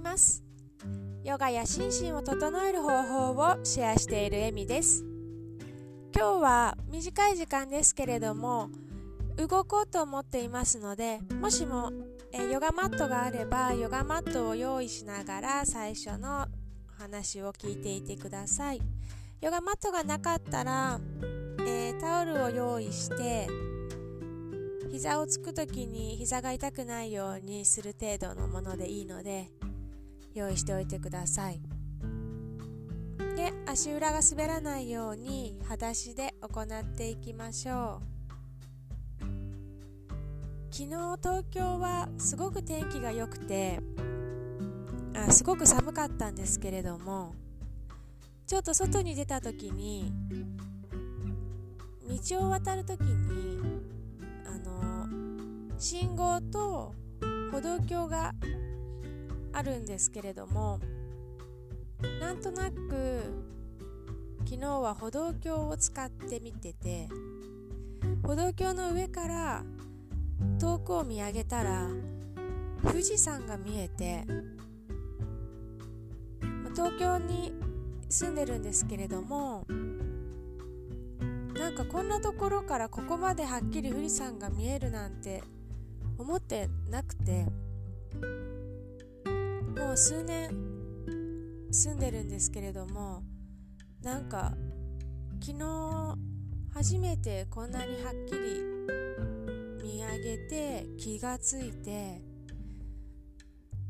ます。ヨガや心身を整える方法をシェアしているエミです。今日は短い時間ですけれども動こうと思っていますのでもしもえヨガマットがあればヨガマットを用意しながら最初の話を聞いていてください。ヨガマットがなかったら、えー、タオルを用意して膝をつく時に膝が痛くないようにする程度のものでいいので用意しておいてください。で足裏が滑らないように裸足で行っていきましょう。昨日東京はすごく天気が良くてあすごく寒かったんですけれどもちょっと外に出た時に道を渡る時にあの信号と歩道橋があるんですけれどもなんとなく昨日は歩道橋を使って見てて歩道橋の上から遠くを見上げたら富士山が見えて東京に住んでるんですけれどもなんかこんなところからここまではっきり富士山が見えるなんて思ってなくてもう数年住んでるんですけれどもなんか昨日初めてこんなにはっきり見上げて気がついて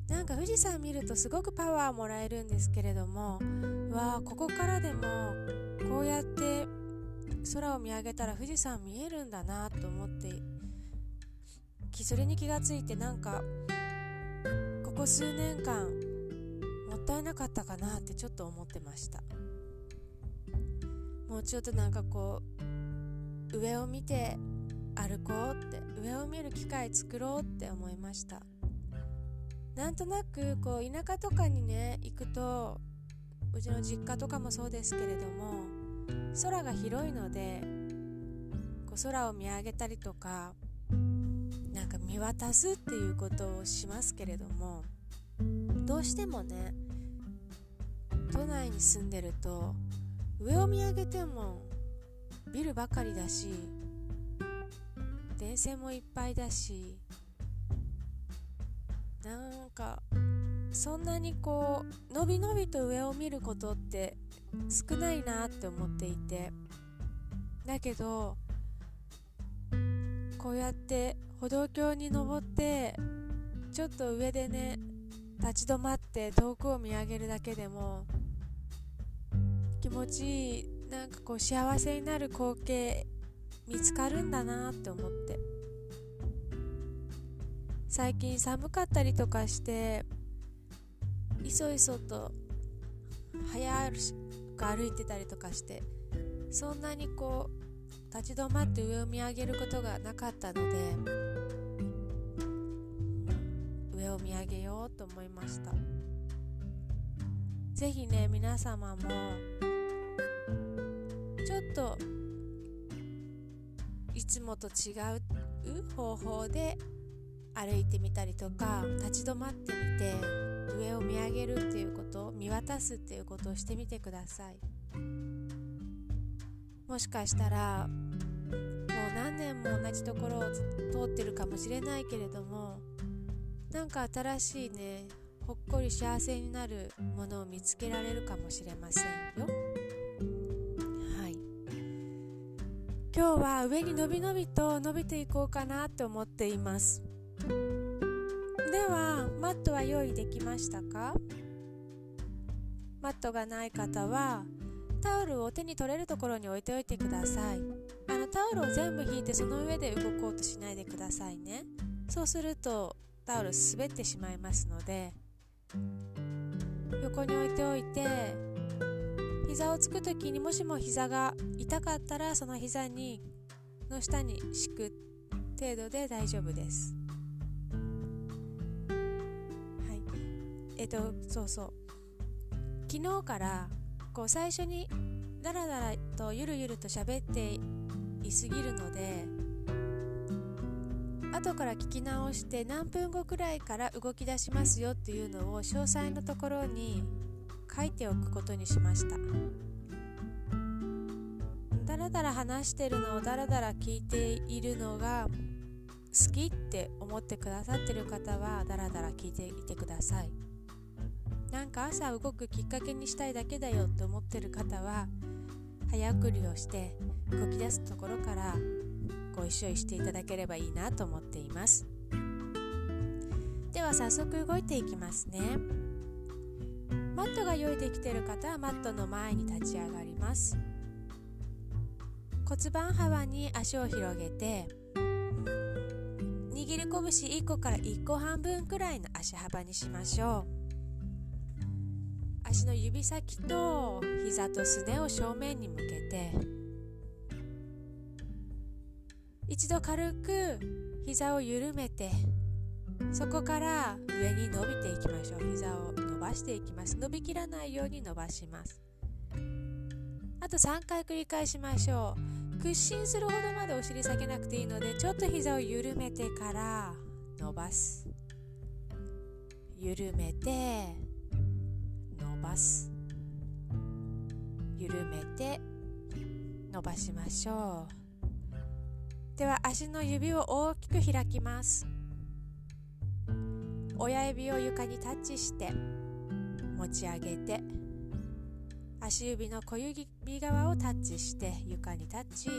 なんか富士山見るとすごくパワーもらえるんですけれどもわあここからでもこうやって空を見上げたら富士山見えるんだなと思ってそれに気がついてなんかここ数年間もったいなかったかなってちょっと思ってました。もうちょっとなんかこう上を見て歩こうって上を見る機会作ろうって思いました。なんとなくこう田舎とかにね行くとうちの実家とかもそうですけれども空が広いのでこう空を見上げたりとかなんか見渡すっていうことをしますけれどもどうしてもね都内に住んでると上を見上げてもビルばかりだし電線もいっぱいだしなんかそんなにこうのびのびと上を見ることって少ないなって思っていて。だけどこうやって歩道橋に登ってちょっと上でね立ち止まって遠くを見上げるだけでも気持ちいいなんかこう幸せになる光景見つかるんだなって思って。最近寒かったりとかしていそいそと早く歩いてたりとかしてそんなにこう立ち止まって上を見上げることがなかったのでと思いました是非ね皆様もちょっといつもと違う方法で歩いてみたりとか立ち止まってみて上を見上げるっていうこと見渡すっていうことをしてみてください。もしかしたらもう何年も同じところを通ってるかもしれないけれどもなんか新しいねほっこり幸せになるものを見つけられるかもしれませんよ。はい。今日は上にのびのびと伸びていこうかなって思っています。ではマットは用意できましたか？マットがない方はタオルを手に取れるところに置いておいてください。あのタオルを全部引いてその上で動こうとしないでくださいね。そうするとタオル滑ってしまいますので横に置いておいて膝をつく時にもしも膝が痛かったらその膝にの下に敷く程度で大丈夫です。はい。えっとそうそう。昨日からこう最初にダラダラとゆるゆると喋っていすぎるので後から聞き直して何分後くらいから動き出しますよっていうのを詳細のところに書いておくことにしました。だらだら話してるのをだらだら聞いているのが好きって思ってくださってる方はだらだら聞いていてください。なんか朝動くきっかけにしたいだけだよって思ってる方は早送りをして動き出すところからご一緒していただければいいなと思っています。では早速動いていきますね。マットが用意できている方はマットの前に立ち上がります。骨盤幅に足を広げて握り拳1個から1個半分くらいの足幅にしましょう。足の指先と膝とすねを正面に向けて一度軽く膝を緩めてそこから上に伸びていきましょう。膝を伸ばしていきます。伸びきらないように伸ばします。あと3回繰り返しましょう。屈伸するほどまでお尻下げなくていいのでちょっと膝を緩めてから伸ばす。緩めて伸ばす。緩めて伸ばしましょう。では足の指を大きく開きます。親指を床にタッチして持ち上げて足指の小指側をタッチして床にタッチ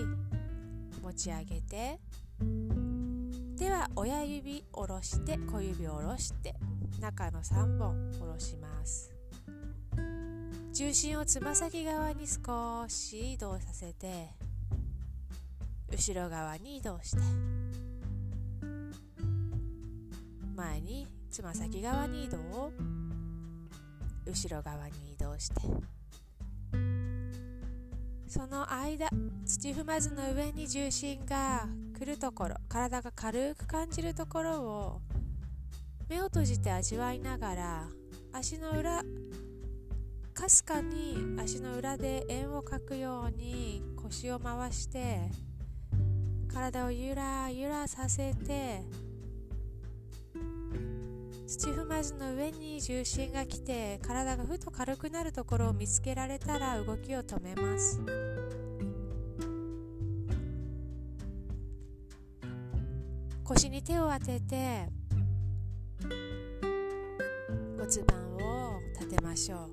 持ち上げてでは親指下ろして小指を下ろして中の3本下ろします。重心をつま先側に少し移動させて後ろ側に移動して。前につま先側に移動。後ろ側に移動して。その間土踏まずの上に重心が来るところ体が軽く感じるところを目を閉じて味わいながら足の裏かすかに足の裏で円を描くように腰を回して体をゆらゆらさせて土踏まずの上に重心が来て体がふと軽くなるところを見つけられたら動きを止めます。腰に手を当てて骨盤を立てましょう。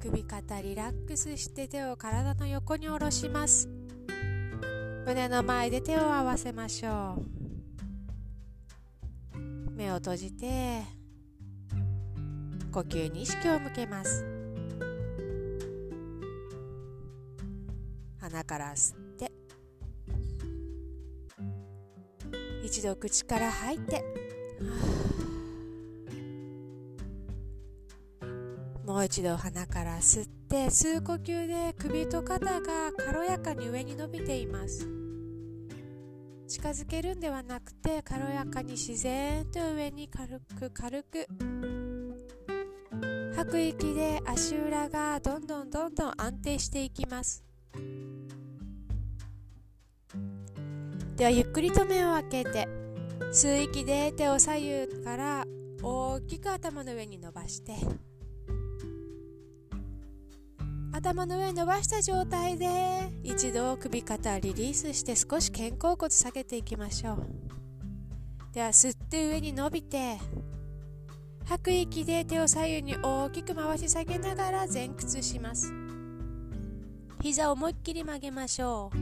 首肩リラックスして手を体の横に下ろします。胸の前で手を合わせましょう。目を閉じて呼吸に意識を向けます。鼻から吸って一度口から吐いて、もう一度鼻から吸って吸う呼吸で首と肩が軽やかに上に伸びています。近づけるんではなくて軽やかに自然と上に軽く軽く。吐く息で足裏がどんどんどんどん安定していきます。ではゆっくりと目を開けて吸う息で手を左右から大きく頭の上に伸ばして頭の上に伸ばした状態で一度首肩リリースして少し肩甲骨下げていきましょう。では吸って上に伸びて吐く息で手を左右に大きく回し下げながら前屈します。膝を思いっきり曲げましょう。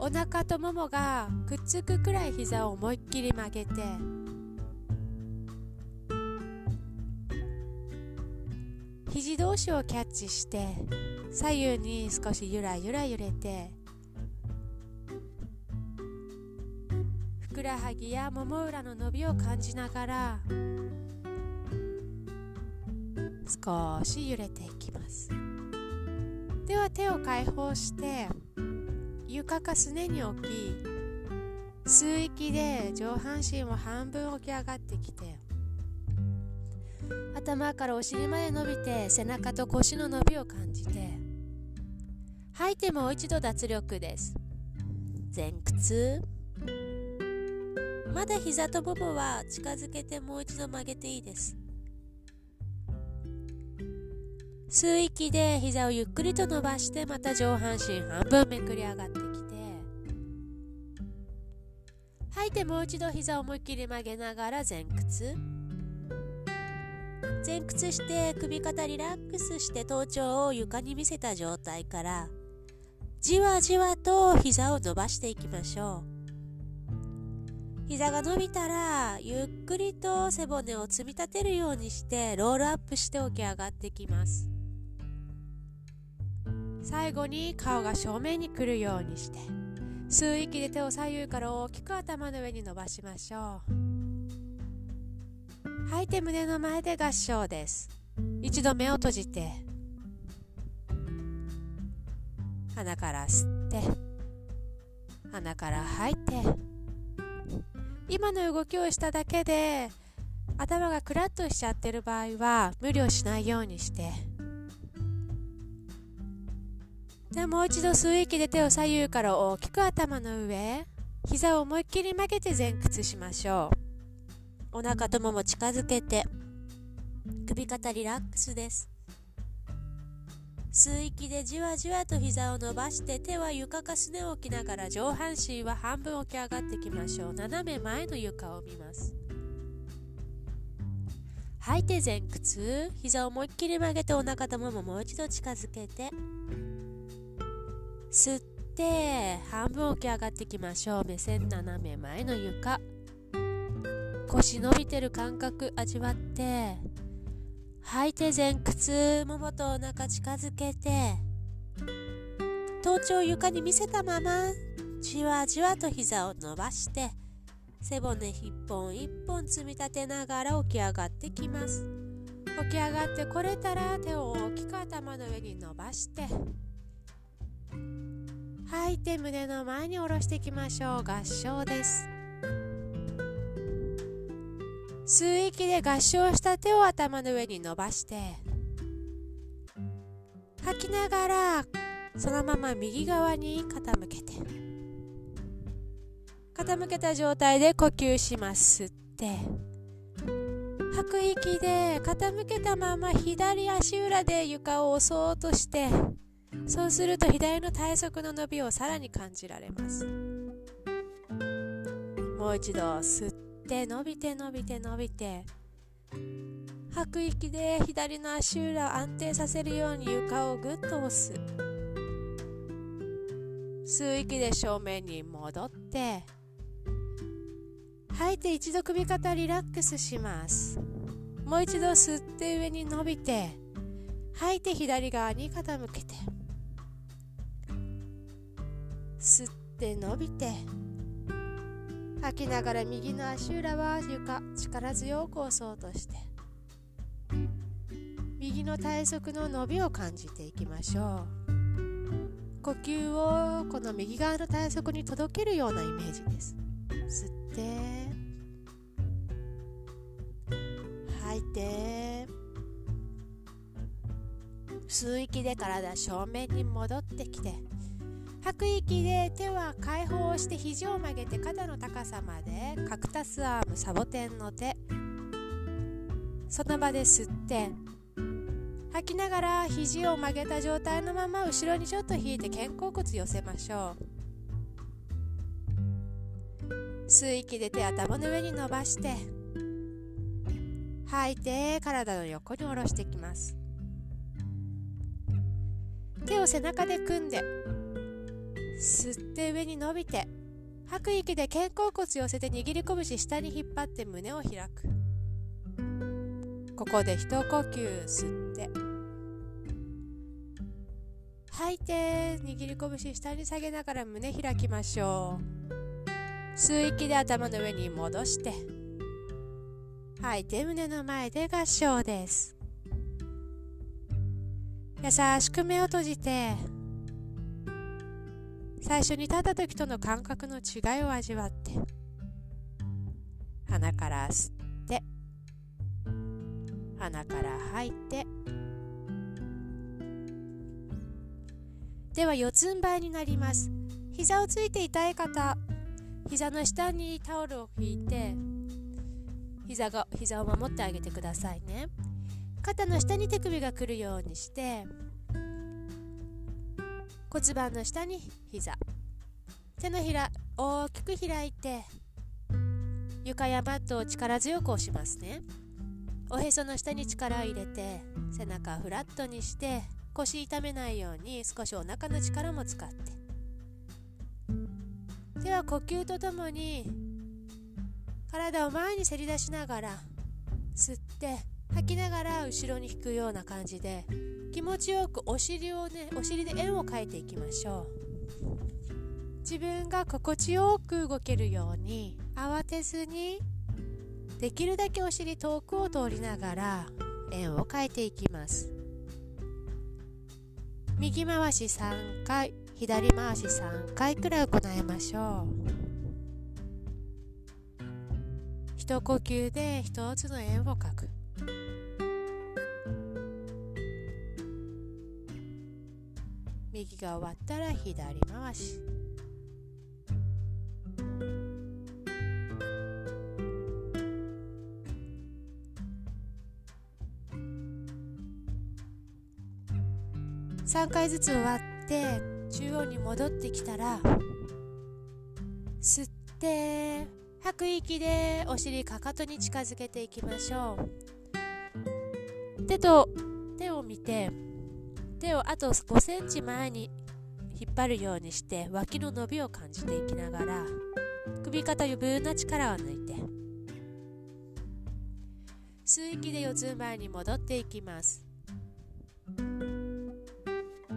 お腹とももがくっつくくらい膝を思いっきり曲げて肘同士をキャッチして左右に少しゆらゆら揺れてふくらはぎやもも裏の伸びを感じながら少し揺れていきます。では手を解放して床かすねに置き吸う息で上半身を半分起き上がってきて頭からお尻まで伸びて背中と腰の伸びを感じて。吐いてもう一度脱力です。前屈。まだ膝とももは近づけてもう一度曲げていいです。吸う息で膝をゆっくりと伸ばしてまた上半身半分めくり上がってきて。吐いてもう一度膝を思いっきり曲げながら前屈。前屈して首肩リラックスして頭頂を床に見せた状態からじわじわと膝を伸ばしていきましょう。膝が伸びたらゆっくりと背骨を積み立てるようにしてロールアップして起き上がってきます。最後に顔が正面に来るようにして吸う息で手を左右から大きく頭の上に伸ばしましょう。吐いて胸の前で合掌です。一度目を閉じて鼻から吸って鼻から吐いて今の動きをしただけで頭がクラッとしちゃってる場合は無理をしないようにしてでもう一度吸う息で手を左右から大きく頭の上膝を思いっきり曲げて前屈しましょう。お腹ともも近づけて首肩リラックスです。吸う息でじわじわと膝を伸ばして手は床かすねを置きながら上半身は半分起き上がってきましょう。斜め前の床を見ます。吐いて前屈。膝を思いっきり曲げてお腹ともももう一度近づけて吸って半分起き上がってきましょう。目線斜め前の床。腰伸びてる感覚味わって吐いて前屈ももとお腹近づけて頭頂床に見せたままじわじわと膝を伸ばして背骨一本一本積み立てながら起き上がってきます。起き上がってこれたら手を大きく頭の上に伸ばして吐いて胸の前に下ろしていきましょう。合掌です。吸う息で合掌した手を頭の上に伸ばして吐きながらそのまま右側に傾けて傾けた状態で呼吸します吸って吐く息で傾けたまま左足裏で床を押そうとしてそうすると左の体側の伸びをさらに感じられます。もう一度吸って。て伸びて伸びて伸びて。吐く息で左の足裏を安定させるように床をぐっと押す。吸う息で正面に戻って。吐いて一度首肩リラックスします。もう一度吸って上に伸びて。吐いて左側に傾けて。吸って伸びて。吐きながら右の足裏は床力強く押そうとして。右の体側の伸びを感じていきましょう。呼吸をこの右側の体側に届けるようなイメージです。吸って吐いて。吸う息で体正面に戻ってきて。吐く息で手は解放して肘を曲げて肩の高さまでカクタスアームサボテンの手。その場で吸って吐きながら肘を曲げた状態のまま後ろにちょっと引いて肩甲骨寄せましょう。吸う息で手頭の上に伸ばして吐いて体の横に下ろしていきます。手を背中で組んで吸って上に伸びて吐く息で肩甲骨寄せて握り拳下に引っ張って胸を開く。ここで一呼吸吸って吐いて握り拳下に下げながら胸開きましょう。吸う息で頭の上に戻して吐いて胸の前で合掌です。優しく目を閉じて最初に立った時との感覚の違いを味わって鼻から吸って鼻から吐いてでは四つん這いになります。膝をついて痛い方膝の下にタオルを引いて膝が膝を守ってあげてくださいね。肩の下に手首が来るようにして骨盤の下に膝。手のひら大きく開いて床やマットを力強く押しますね。おへその下に力を入れて背中をフラットにして腰痛めないように少しお腹の力も使って。では呼吸とともに体を前にせり出しながら吸って吐きながら後ろに引くような感じで気持ちよくお尻をねお尻で円を描いていきましょう。自分が心地よく動けるように慌てずにできるだけお尻遠くを通りながら円を描いていきます。右回し3回左回し3回くらい行いましょう。一呼吸で一つの円を描く。右が終わったら左回し。3回ずつ終わって中央に戻ってきたら吸って吐く息でお尻かかとに近づけていきましょう。手と手を見て手をあと5センチ前に引っ張るようにして脇の伸びを感じていきながら首肩余分な力を抜いて吸う息で四つん這いに戻っていきます。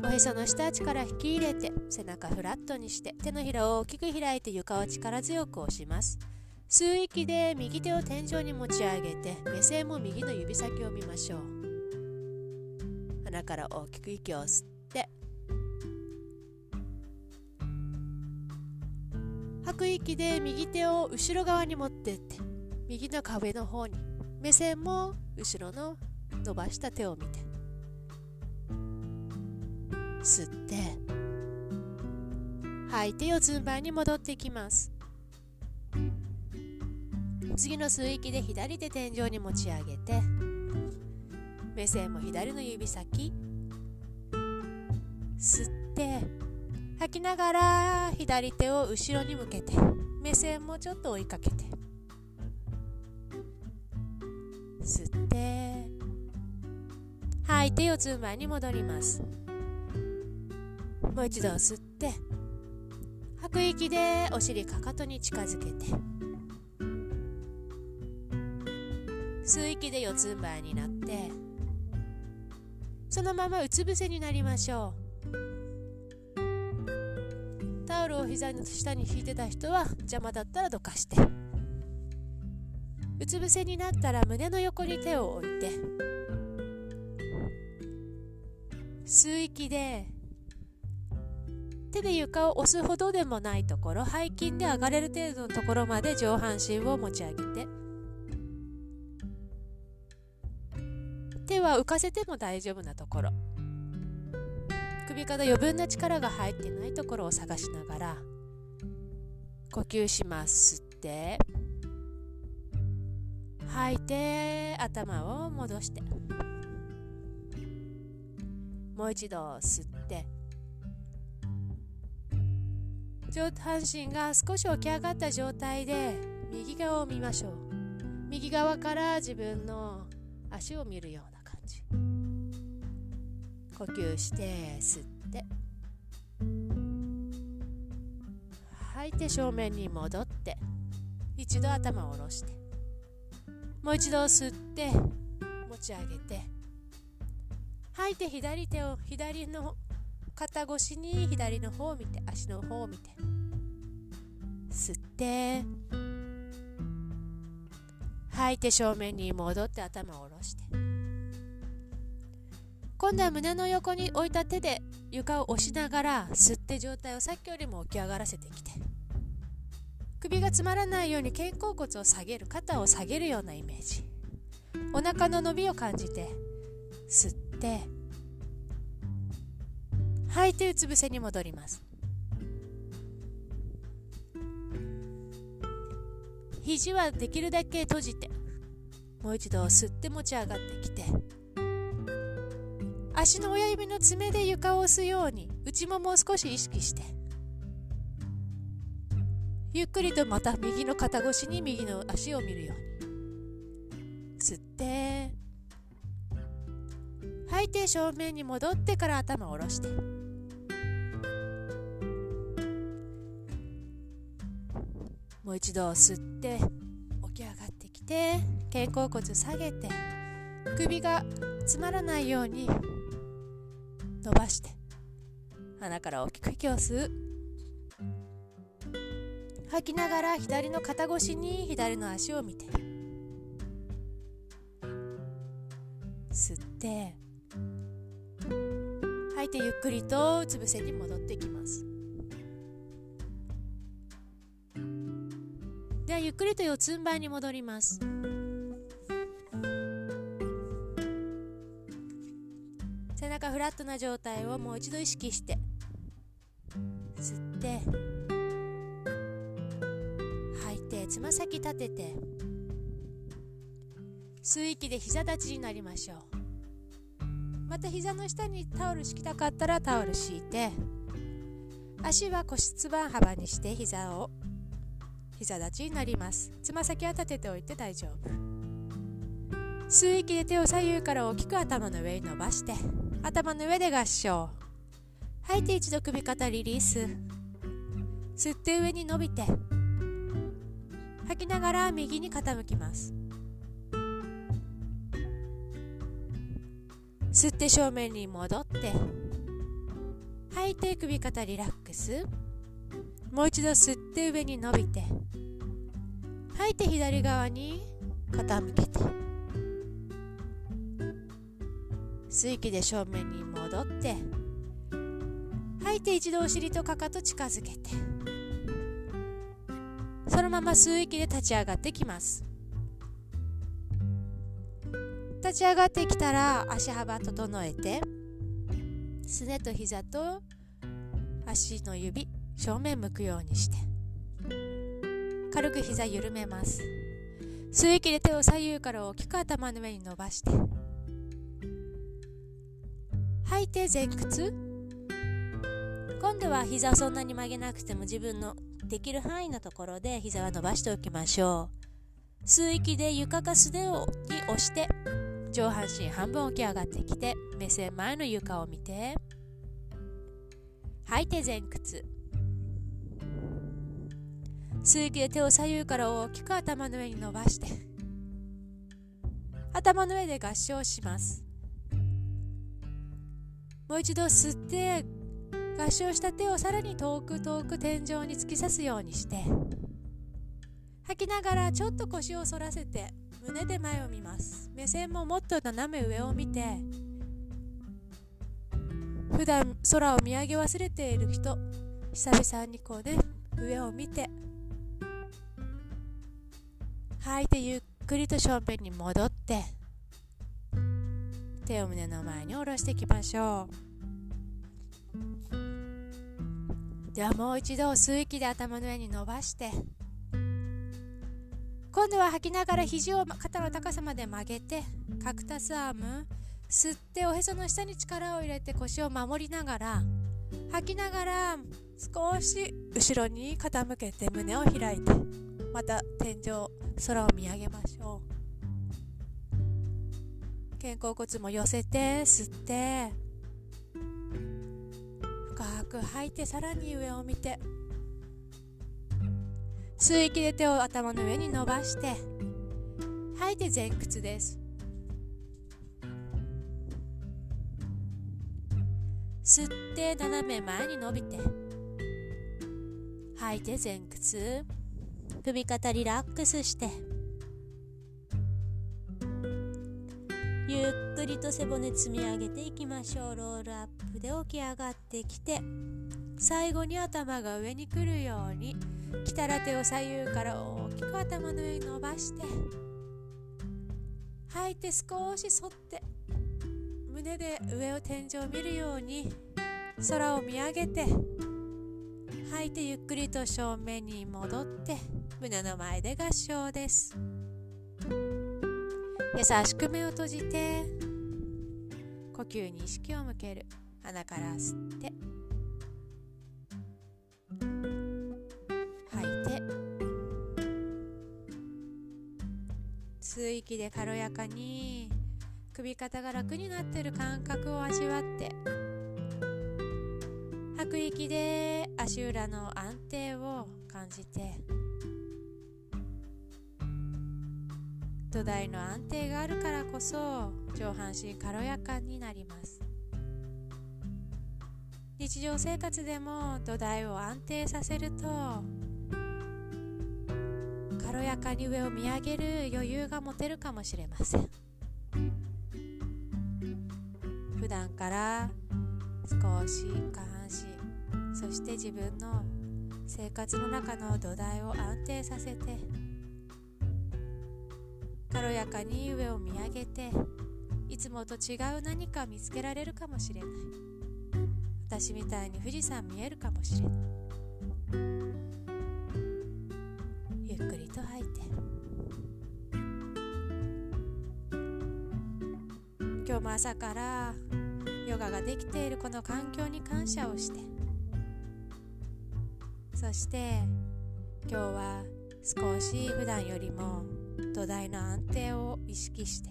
おへその下力引き入れて背中フラットにして手のひらを大きく開いて床を力強く押します。吸う息で右手を天井に持ち上げて目線も右の指先を見ましょう。鼻から大きく息を吸って吐く息で右手を後ろ側に持ってって右の壁の方に目線も後ろの伸ばした手を見て吸って吐いて四つん這いに戻っていきます。次の吸う息で左手天井に持ち上げて目線も左の指先。吸って吐きながら左手を後ろに向けて目線もちょっと追いかけて。吸って吐いて四つん這いに戻ります。もう一度吸って吐く息でお尻かかとに近づけて。吸う息で四つん這いになってそのままうつ伏せになりましょう。タオルを膝の下に引いてた人は邪魔だったらどかして。うつ伏せになったら胸の横に手を置いて。吸う息で手で床を押すほどでもないところ背筋で上がれる程度のところまで上半身を持ち上げて。は浮かせても大丈夫なところ。首から余分な力が入ってないところを探しながら呼吸します吸って。吐いて頭を戻して。もう一度吸って。上半身が少し起き上がった状態で右側を見ましょう。右側から自分の足を見るような感じ呼吸して吸って。吐いて正面に戻って。一度頭を下ろして。もう一度吸って持ち上げて。吐いて左手を左の肩越しに左の方を見て足の方を見て。吸って。吐いて正面に戻って頭を下ろして。今度は胸の横に置いた手で床を押しながら吸って状態をさっきよりも起き上がらせてきて。首がつまらないように肩甲骨を下げる肩を下げるようなイメージ。お腹の伸びを感じて吸って吐いてうつ伏せに戻ります。肘はできるだけ閉じてもう一度吸って持ち上がってきて足の親指の爪で床を押すように内ももを少し意識してゆっくりとまた右の肩越しに右の足を見るように吸って吐いて正面に戻ってから頭を下ろしてもう一度吸って起き上がってきて肩甲骨下げて首が詰まらないように伸ばして。鼻から大きく息を吸う。吐きながら左の肩越しに左の足を見て。吸って。吐いてゆっくりとうつ伏せに戻っていきます。ではゆっくりと四つん這いに戻ります。ラットな状態をもう一度意識して吸って吐いてつま先立てて吸う息で膝立ちになりましょう。また膝の下にタオル敷きたかったらタオル敷いて足は腰つば幅にして膝を膝立ちになります。つま先は立てておいて大丈夫。吸う息で手を左右から大きく頭の上に伸ばして頭の上で合掌吐いて一度首肩リリース。吸って上に伸びて。吐きながら右に傾きます。吸って正面に戻って。吐いて首肩リラックス。もう一度吸って上に伸びて。吐いて左側に傾けて。吸い息で正面に戻って吐いて一度お尻とかかと近づけてそのまま吸う息で立ち上がってきます。立ち上がってきたら足幅整えてすねと膝と足の指正面向くようにして軽く膝緩めます。吸う息で手を左右から大きく頭の上に伸ばして吐いて前屈？今度は膝をそんなに曲げなくても自分のできる範囲のところで膝は伸ばしておきましょう。吸う息で床か素手をに押して上半身半分起き上がってきて目線前の床を見て。吐いて前屈。吸う息で手を左右から大きく頭の上に伸ばして頭の上で合掌します。もう一度吸って合掌した手をさらに遠く遠く天井に突き刺すようにして吐きながらちょっと腰を反らせて胸で前を見ます。目線ももっと斜め上を見て普段空を見上げ忘れている人久々にこうね上を見て吐いてゆっくりと正面に戻って手を胸の前に下ろしていきましょう。ではもう一度吸う息で頭の上に伸ばして今度は吐きながら肘を肩の高さまで曲げてカクタスアーム吸っておへその下に力を入れて腰を守りながら吐きながら少し後ろに傾けて胸を開いてまた天井空を見上げましょう。肩甲骨も寄せて吸って深く吐いてさらに上を見て吸う息で手を頭の上に伸ばして吐いて前屈です。吸って斜め前に伸びて吐いて前屈。首肩リラックスしてゆっくりと背骨積み上げていきましょう。ロールアップで起き上がってきて最後に頭が上に来るように来たら手を左右から大きく頭の上に伸ばして吐いて少し反って胸で上を天井を見るように空を見上げて吐いてゆっくりと正面に戻って胸の前で合掌です。優しく目を閉じて呼吸に意識を向ける。鼻から吸って吐いて吸う息で軽やかに首肩が楽になってる感覚を味わって吐く息で足裏の安定を感じて土台の安定があるからこそ上半身軽やかになります。日常生活でも土台を安定させると軽やかに上を見上げる余裕が持てるかもしれません。普段から少し下半身そして自分の生活の中の土台を安定させて軽やかに上を見上げていつもと違う何か見つけられるかもしれない。私みたいに富士山見えるかもしれない。ゆっくりと吐いて。今日も朝からヨガができているこの環境に感謝をして。そして今日は少し普段よりも土台の安定を意識して。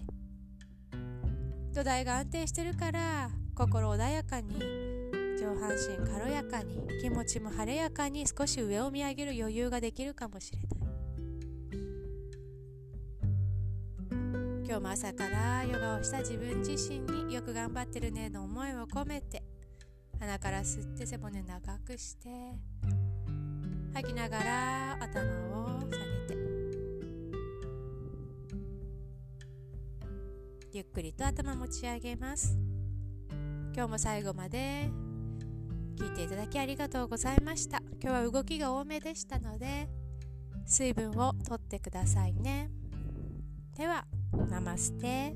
土台が安定してるから心穏やかに上半身軽やかに気持ちも晴れやかに少し上を見上げる余裕ができるかもしれない。今日も朝からヨガをした自分自身によく頑張ってるねの思いを込めて鼻から吸って背骨長くして吐きながら頭を下げゆっくりと頭持ち上げます。今日も最後まで聞いていただきありがとうございました。今日は動きが多めでしたので水分をとってくださいね。ではナマステ。